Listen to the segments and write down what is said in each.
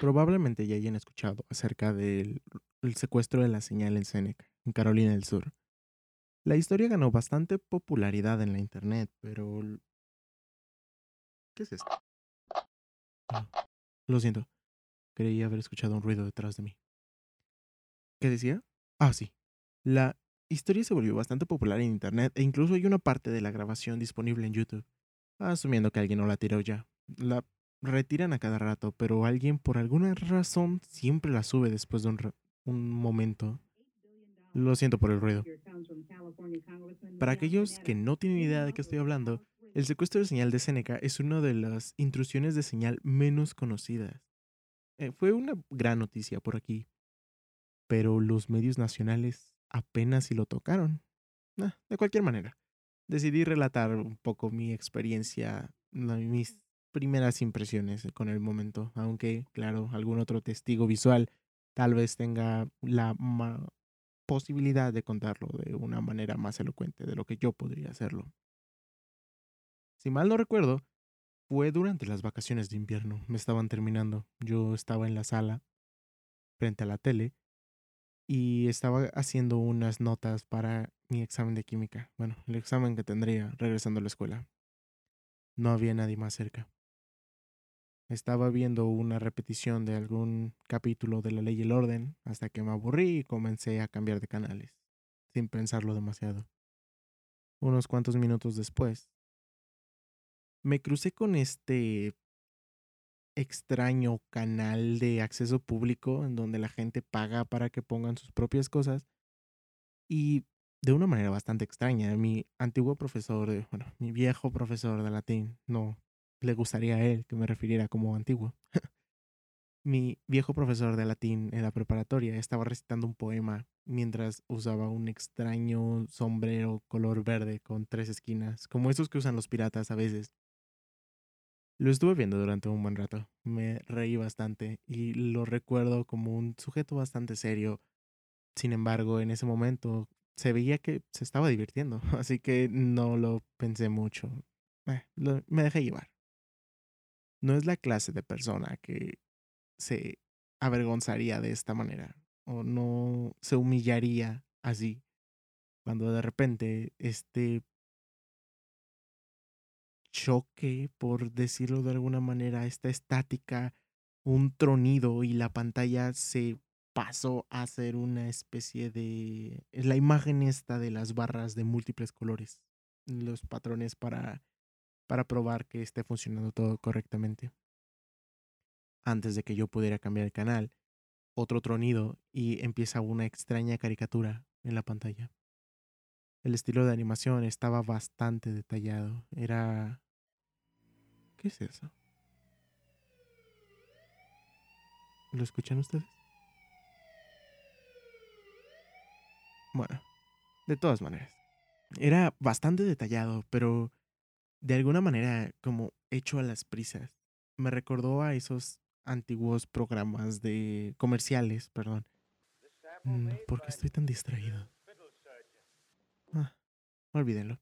Probablemente ya hayan escuchado acerca del el secuestro de la señal en Seneca, en Carolina del Sur. La historia ganó bastante popularidad en la internet, pero... ¿Qué es esto? Ah, lo siento. Creí haber escuchado un ruido detrás de mí. ¿Qué decía? Ah, sí. La historia se volvió bastante popular en internet e incluso hay una parte de la grabación disponible en YouTube. Asumiendo que alguien no la tiró ya. La retiran a cada rato, pero alguien por alguna razón siempre la sube después de un, un momento. Lo siento por el ruido. Para aquellos que no tienen idea de qué estoy hablando, el secuestro de señal de Seneca es una de las intrusiones de señal menos conocidas. Eh, fue una gran noticia por aquí, pero los medios nacionales apenas si lo tocaron. Ah, de cualquier manera, decidí relatar un poco mi experiencia, mis primeras impresiones con el momento, aunque, claro, algún otro testigo visual tal vez tenga la posibilidad de contarlo de una manera más elocuente de lo que yo podría hacerlo. Si mal no recuerdo, fue durante las vacaciones de invierno, me estaban terminando, yo estaba en la sala, frente a la tele, y estaba haciendo unas notas para mi examen de química, bueno, el examen que tendría regresando a la escuela. No había nadie más cerca. Estaba viendo una repetición de algún capítulo de La Ley y el Orden hasta que me aburrí y comencé a cambiar de canales, sin pensarlo demasiado. Unos cuantos minutos después, me crucé con este extraño canal de acceso público en donde la gente paga para que pongan sus propias cosas y de una manera bastante extraña. Mi antiguo profesor, de, bueno, mi viejo profesor de latín, no le gustaría a él que me refiriera como antiguo. mi viejo profesor de latín en la preparatoria estaba recitando un poema mientras usaba un extraño sombrero color verde con tres esquinas, como esos que usan los piratas a veces. Lo estuve viendo durante un buen rato. Me reí bastante y lo recuerdo como un sujeto bastante serio. Sin embargo, en ese momento se veía que se estaba divirtiendo, así que no lo pensé mucho. Eh, me dejé llevar. No es la clase de persona que se avergonzaría de esta manera o no se humillaría así cuando de repente este choque, por decirlo de alguna manera, esta estática, un tronido y la pantalla se pasó a ser una especie de... La imagen esta de las barras de múltiples colores, los patrones para, para probar que esté funcionando todo correctamente. Antes de que yo pudiera cambiar el canal, otro tronido y empieza una extraña caricatura en la pantalla. El estilo de animación estaba bastante detallado. Era... ¿Qué es eso? ¿Lo escuchan ustedes? Bueno, de todas maneras. Era bastante detallado, pero de alguna manera como hecho a las prisas. Me recordó a esos antiguos programas de comerciales, perdón. Mm, ¿Por qué estoy tan distraído? Ah, olvídenlo.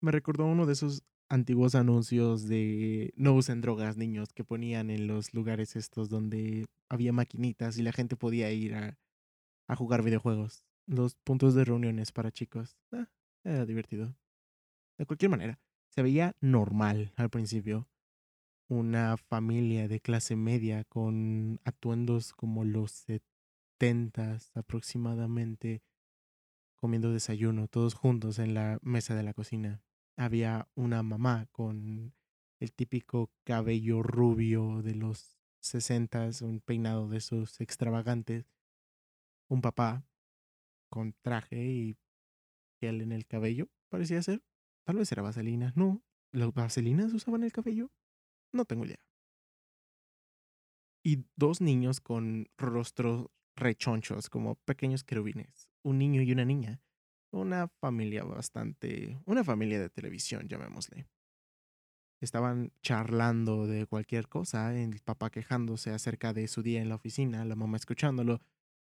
Me recordó uno de esos antiguos anuncios de no usen drogas, niños, que ponían en los lugares estos donde había maquinitas y la gente podía ir a, a jugar videojuegos. Los puntos de reuniones para chicos. Ah, era divertido. De cualquier manera, se veía normal al principio. Una familia de clase media con atuendos como los setentas aproximadamente, comiendo desayuno, todos juntos en la mesa de la cocina. Había una mamá con el típico cabello rubio de los sesentas, un peinado de esos extravagantes. Un papá con traje y gel en el cabello, parecía ser. Tal vez era vaselina. No, ¿las vaselinas usaban el cabello? No tengo idea. Y dos niños con rostros rechonchos, como pequeños querubines. Un niño y una niña. Una familia bastante... Una familia de televisión, llamémosle. Estaban charlando de cualquier cosa, el papá quejándose acerca de su día en la oficina, la mamá escuchándolo,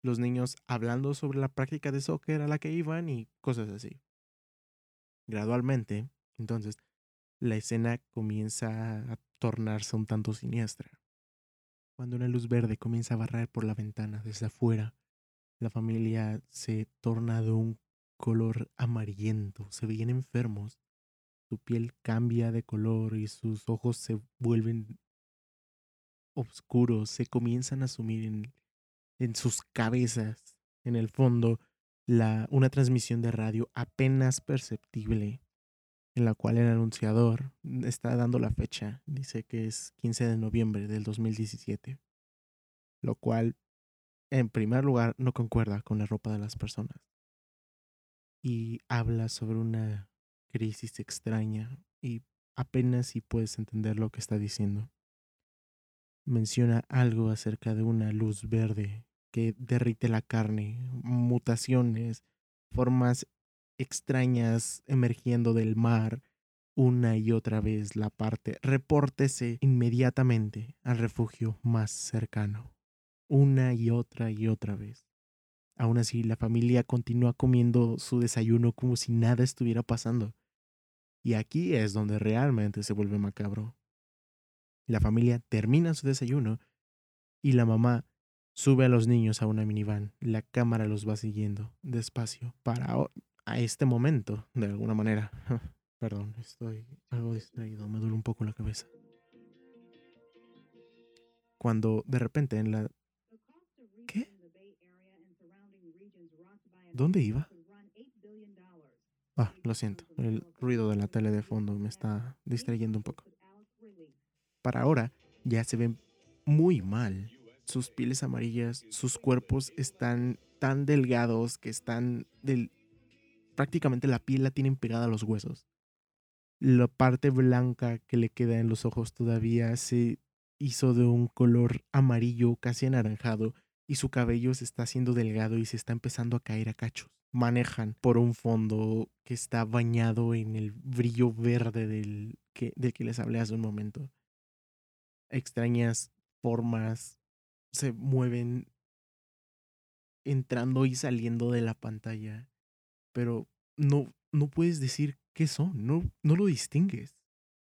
los niños hablando sobre la práctica de soccer a la que iban y cosas así. Gradualmente, entonces, la escena comienza a tornarse un tanto siniestra. Cuando una luz verde comienza a barrer por la ventana desde afuera, la familia se torna de un color amarillento, se veían enfermos, su piel cambia de color y sus ojos se vuelven oscuros, se comienzan a sumir en sus cabezas. En el fondo, la, una transmisión de radio apenas perceptible, en la cual el anunciador está dando la fecha, dice que es 15 de noviembre del 2017, lo cual, en primer lugar, no concuerda con la ropa de las personas. Y habla sobre una crisis extraña y apenas si puedes entender lo que está diciendo. Menciona algo acerca de una luz verde que derrite la carne, mutaciones, formas extrañas emergiendo del mar una y otra vez la parte. Repórtese inmediatamente al refugio más cercano. Una y otra y otra vez. Aún así, la familia continúa comiendo su desayuno como si nada estuviera pasando. Y aquí es donde realmente se vuelve macabro. La familia termina su desayuno y la mamá sube a los niños a una minivan. La cámara los va siguiendo despacio para a este momento, de alguna manera. Perdón, estoy algo distraído, me duele un poco la cabeza. Cuando de repente en la... ¿Qué? ¿Dónde iba? Ah, lo siento. El ruido de la tele de fondo me está distrayendo un poco. Para ahora ya se ven muy mal. Sus pieles amarillas, sus cuerpos están tan delgados que están del... prácticamente la piel la tienen pegada a los huesos. La parte blanca que le queda en los ojos todavía se hizo de un color amarillo casi anaranjado y su cabello se está haciendo delgado y se está empezando a caer a cachos manejan por un fondo que está bañado en el brillo verde del que, del que les hablé hace un momento. Extrañas formas se mueven entrando y saliendo de la pantalla, pero no, no puedes decir qué son, no, no lo distingues.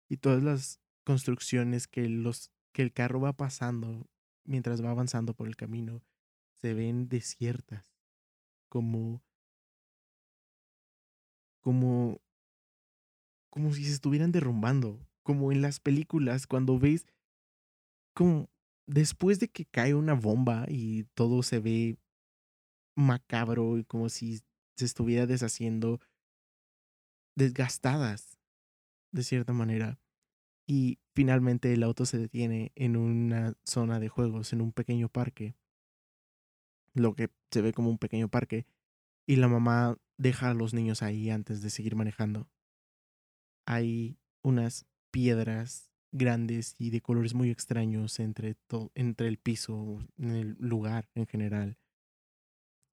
Y todas las construcciones que, los, que el carro va pasando mientras va avanzando por el camino se ven desiertas, como como, como si se estuvieran derrumbando, como en las películas cuando ves como después de que cae una bomba y todo se ve macabro y como si se estuviera deshaciendo, desgastadas de cierta manera. Y finalmente el auto se detiene en una zona de juegos, en un pequeño parque. Lo que se ve como un pequeño parque. Y la mamá deja a los niños ahí antes de seguir manejando. Hay unas piedras grandes y de colores muy extraños entre, entre el piso, en el lugar en general.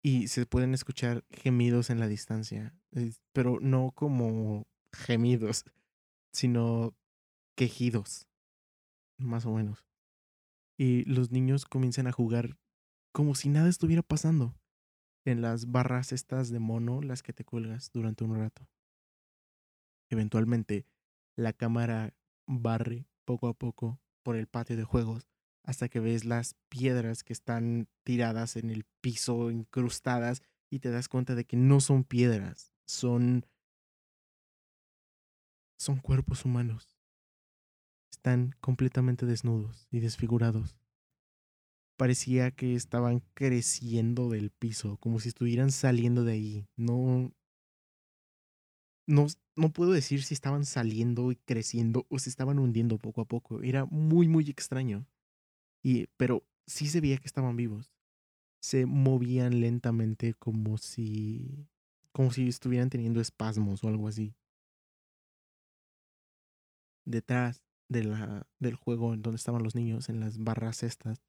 Y se pueden escuchar gemidos en la distancia, pero no como gemidos, sino quejidos, más o menos. Y los niños comienzan a jugar como si nada estuviera pasando en las barras estas de mono, las que te cuelgas durante un rato. Eventualmente, la cámara barre poco a poco por el patio de juegos hasta que ves las piedras que están tiradas en el piso, incrustadas, y te das cuenta de que no son piedras, son... son cuerpos humanos. Están completamente desnudos y desfigurados parecía que estaban creciendo del piso, como si estuvieran saliendo de ahí. No, no, no puedo decir si estaban saliendo y creciendo o si estaban hundiendo poco a poco. Era muy, muy extraño. Y, pero sí se veía que estaban vivos. Se movían lentamente como si, como si estuvieran teniendo espasmos o algo así. Detrás de la, del juego en donde estaban los niños, en las barras estas,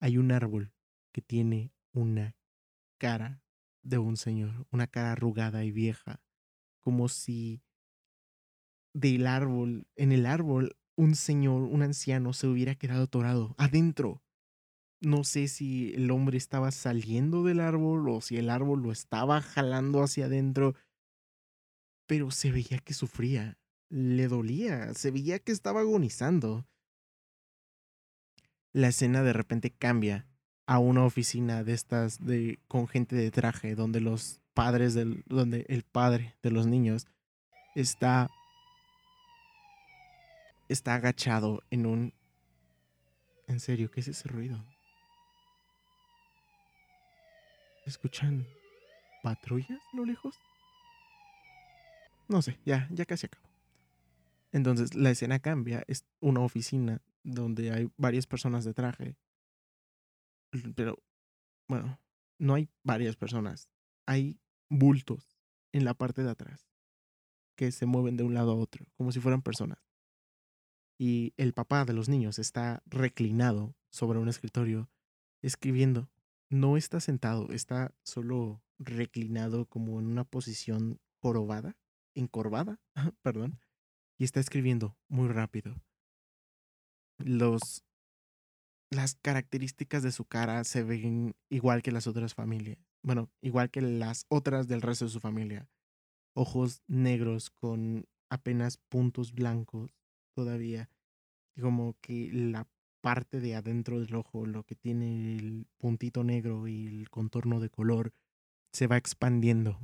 hay un árbol que tiene una cara de un señor, una cara arrugada y vieja, como si del árbol, en el árbol, un señor, un anciano se hubiera quedado atorado adentro. No sé si el hombre estaba saliendo del árbol o si el árbol lo estaba jalando hacia adentro, pero se veía que sufría, le dolía, se veía que estaba agonizando. la escena de repente cambia a una oficina de estas de con gente de traje donde los padres del donde el padre de los niños está está agachado en un en serio, ¿qué es ese ruido? ¿Escuchan patrullas lo lejos? No sé, ya, ya casi acabo. Entonces la escena cambia, es una oficina donde hay varias personas de traje. Pero, bueno, no hay varias personas. Hay bultos en la parte de atrás que se mueven de un lado a otro, como si fueran personas. Y el papá de los niños está reclinado sobre un escritorio escribiendo. No está sentado, está solo reclinado como en una posición jorobada, encorvada, perdón, y está escribiendo muy rápido. Los las características de su cara se ven igual que las otras familias. Bueno, igual que las otras del resto de su familia. Ojos negros con apenas puntos blancos todavía. Como que la parte de adentro del ojo, lo que tiene el puntito negro y el contorno de color, se va expandiendo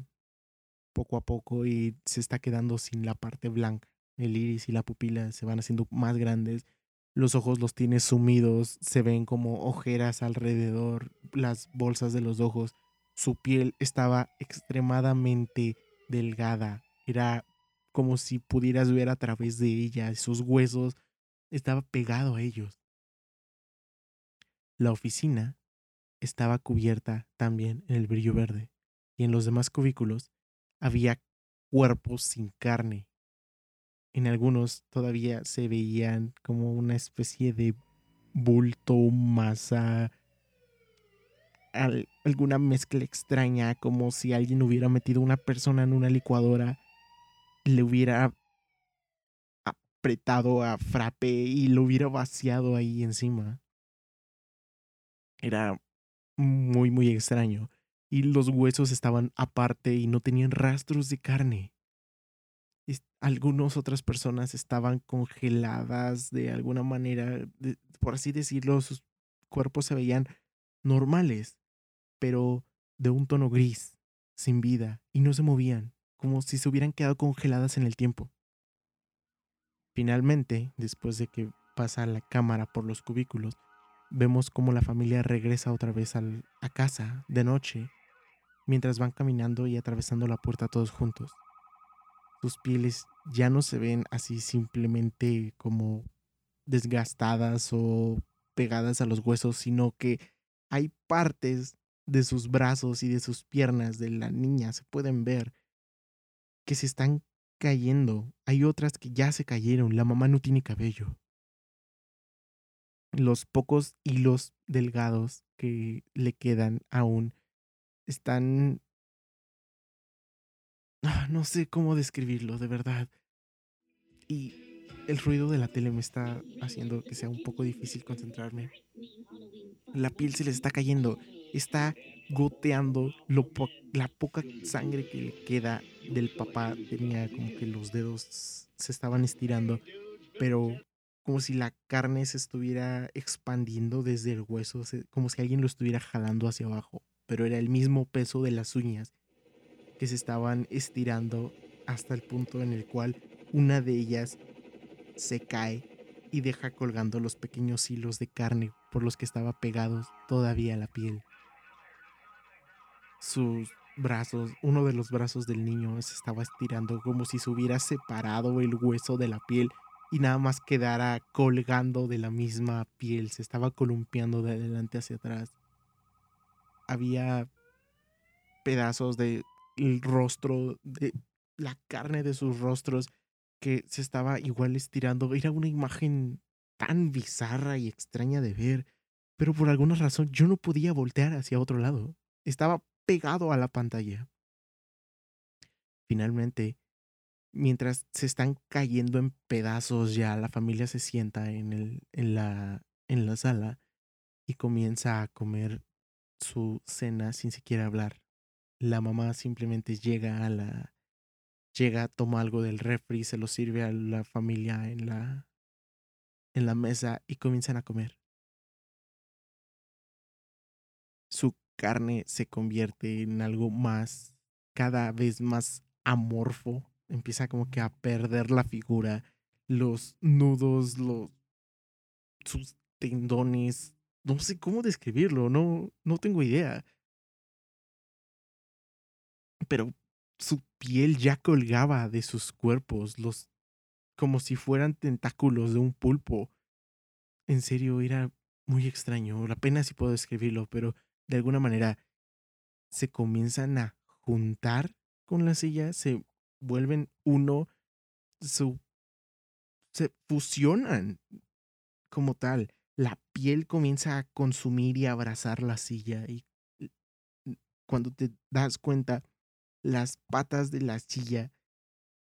poco a poco y se está quedando sin la parte blanca. El iris y la pupila se van haciendo más grandes los ojos los tiene sumidos, se ven como ojeras alrededor, las bolsas de los ojos. Su piel estaba extremadamente delgada, era como si pudieras ver a través de ella, sus huesos estaba pegado a ellos. La oficina estaba cubierta también en el brillo verde y en los demás cubículos había cuerpos sin carne, en algunos todavía se veían como una especie de bulto, masa, alguna mezcla extraña, como si alguien hubiera metido una persona en una licuadora, le hubiera apretado a frappe y lo hubiera vaciado ahí encima. Era muy, muy extraño. Y los huesos estaban aparte y no tenían rastros de carne algunas otras personas estaban congeladas de alguna manera, por así decirlo, sus cuerpos se veían normales, pero de un tono gris, sin vida, y no se movían, como si se hubieran quedado congeladas en el tiempo. Finalmente, después de que pasa la cámara por los cubículos, vemos cómo la familia regresa otra vez a casa de noche, mientras van caminando y atravesando la puerta todos juntos sus pieles ya no se ven así simplemente como desgastadas o pegadas a los huesos, sino que hay partes de sus brazos y de sus piernas de la niña, se pueden ver que se están cayendo. Hay otras que ya se cayeron, la mamá no tiene cabello. Los pocos hilos delgados que le quedan aún están Ah, no sé cómo describirlo, de verdad. Y el ruido de la tele me está haciendo que sea un poco difícil concentrarme. La piel se les está cayendo, está goteando la poca sangre que le queda del papá. Tenía como que los dedos se estaban estirando, pero como si la carne se estuviera expandiendo desde el hueso, como si alguien lo estuviera jalando hacia abajo, pero era el mismo peso de las uñas que se estaban estirando hasta el punto en el cual una de ellas se cae y deja colgando los pequeños hilos de carne por los que estaba pegados todavía la piel. Sus brazos, uno de los brazos del niño se estaba estirando como si se hubiera separado el hueso de la piel y nada más quedara colgando de la misma piel, se estaba columpiando de adelante hacia atrás. Había pedazos de el rostro, de la carne de sus rostros que se estaba igual estirando. Era una imagen tan bizarra y extraña de ver, pero por alguna razón yo no podía voltear hacia otro lado. Estaba pegado a la pantalla. Finalmente, mientras se están cayendo en pedazos ya, la familia se sienta en, el, en, la, en la sala y comienza a comer su cena sin siquiera hablar. La mamá simplemente llega a la llega, toma algo del refri, se lo sirve a la familia en la en la mesa y comienzan a comer. su carne se convierte en algo más, cada vez más amorfo, empieza como que a perder la figura, los nudos, los, sus tendones, no sé cómo describirlo, no, no tengo idea. Pero su piel ya colgaba de sus cuerpos, los como si fueran tentáculos de un pulpo. En serio, era muy extraño. La pena si puedo describirlo, pero de alguna manera se comienzan a juntar con la silla, se vuelven uno, se fusionan como tal. La piel comienza a consumir y abrazar la silla y cuando te das cuenta, las patas de la silla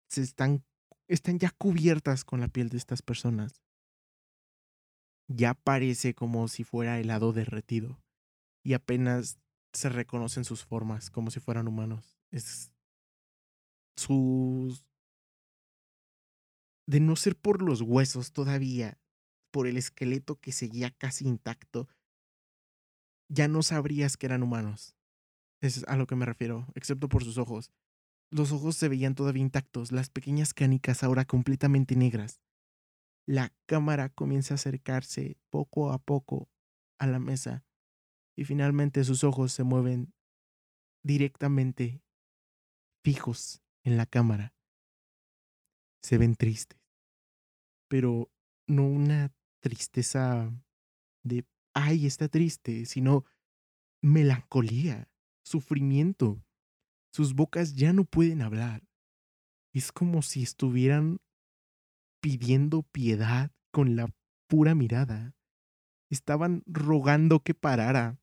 se están, están ya cubiertas con la piel de estas personas. Ya parece como si fuera helado derretido y apenas se reconocen sus formas como si fueran humanos. Es sus de no ser por los huesos todavía, por el esqueleto que seguía casi intacto, ya no sabrías que eran humanos. Es a lo que me refiero, excepto por sus ojos. Los ojos se veían todavía intactos, las pequeñas canicas ahora completamente negras. La cámara comienza a acercarse poco a poco a la mesa y finalmente sus ojos se mueven directamente fijos en la cámara. Se ven tristes, pero no una tristeza de, ay, está triste, sino melancolía, sufrimiento. Sus bocas ya no pueden hablar. Es como si estuvieran pidiendo piedad con la pura mirada. Estaban rogando que parara.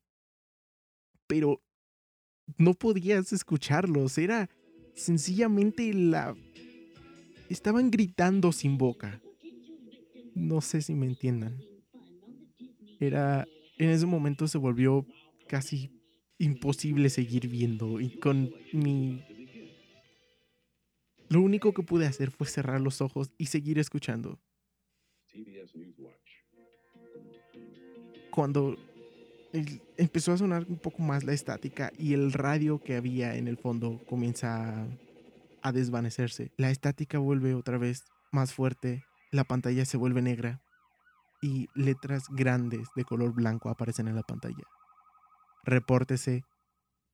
Pero no podías escucharlos. Era sencillamente la... Estaban gritando sin boca. No sé si me entiendan. Era... En ese momento se volvió casi imposible seguir viendo y con mi... Lo único que pude hacer fue cerrar los ojos y seguir escuchando. Cuando empezó a sonar un poco más la estática y el radio que había en el fondo comienza a, desvanecerse. La estática vuelve otra vez más fuerte, la pantalla se vuelve negra y letras grandes de color blanco aparecen en la pantalla. Repórtese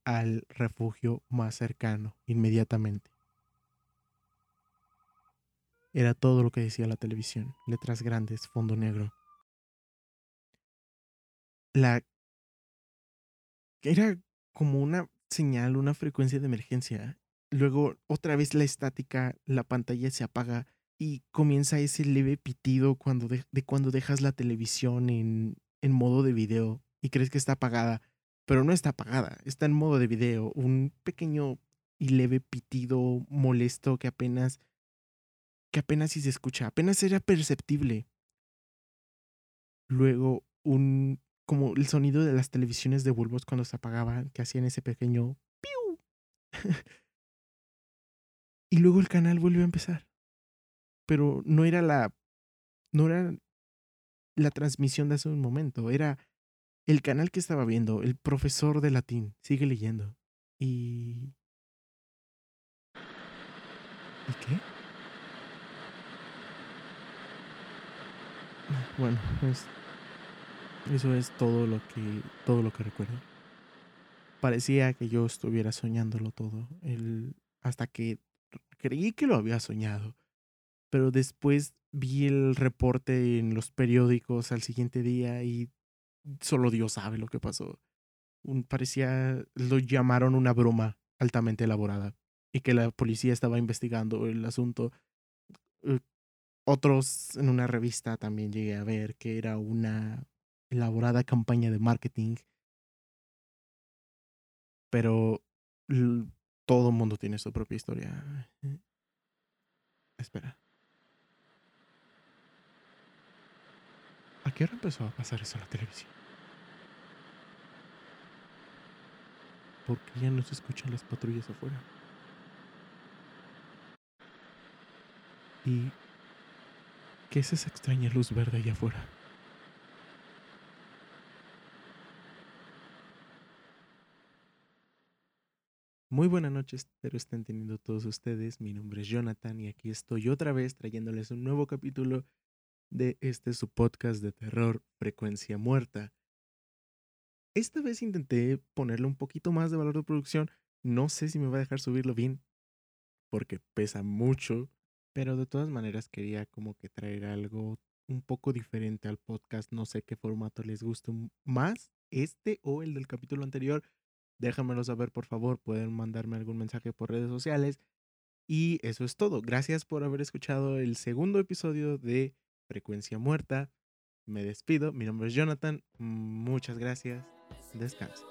al refugio más cercano inmediatamente. Era todo lo que decía la televisión, letras grandes, fondo negro. La era como una señal, una frecuencia de emergencia. Luego, otra vez la estática, la pantalla se apaga y comienza ese leve pitido cuando de, cuando dejas la televisión en, en modo de video y crees que está apagada, pero no está apagada, está en modo de video. Un pequeño y leve pitido molesto que apenas que apenas si se escucha, apenas era perceptible. Luego un como el sonido de las televisiones de bulbos cuando se apagaban, que hacían ese pequeño piu. y luego el canal volvió a empezar. Pero no era la no era la transmisión de hace un momento, era el canal que estaba viendo, el profesor de latín, sigue leyendo. Y ¿Y qué? Bueno, es eso es todo lo que, todo lo que recuerdo. Parecía que yo estuviera soñándolo todo, el, hasta que creí que lo había soñado. Pero después vi el reporte en los periódicos al siguiente día y solo Dios sabe lo que pasó. Parecía, lo llamaron una broma altamente elaborada y que la policía estaba investigando el asunto. Eh, otros en una revista también llegué a ver que era una elaborada campaña de marketing. Pero todo mundo tiene su propia historia. Espera. ¿A qué hora empezó a pasar eso en la televisión? ¿Por qué ya no se escuchan las patrullas afuera? ¿Y qué es esa extraña luz verde allá afuera? Muy buenas noches, espero estén teniendo todos ustedes. Mi nombre es Jonathan y aquí estoy otra vez trayéndoles un nuevo capítulo de este su podcast de terror, Frecuencia Muerta. Esta vez intenté ponerle un poquito más de valor de producción. No sé si me va a dejar subirlo bien, porque pesa mucho, pero de todas maneras quería como que traer algo un poco diferente al podcast. No sé qué formato les guste más, este o el del capítulo anterior Déjamelo saber, por favor. Pueden mandarme algún mensaje por redes sociales. Y eso es todo. Gracias por haber escuchado el segundo episodio de Frecuencia Muerta. Me despido. Mi nombre es Jonathan. Muchas gracias. Descansa.